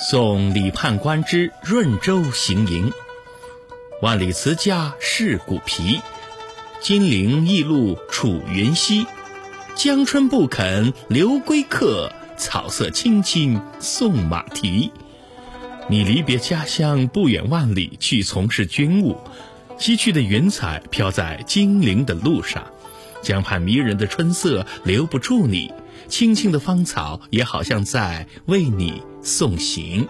送李判官之润州行营。万里辞家是骨皮，金陵驿路楚云西。江春不肯留归客，草色青青送马蹄。你离别家乡不远万里去从事军务，西去的云彩飘在金陵的路上，江畔迷人的春色留不住你，青青的芳草也好像在为你送行。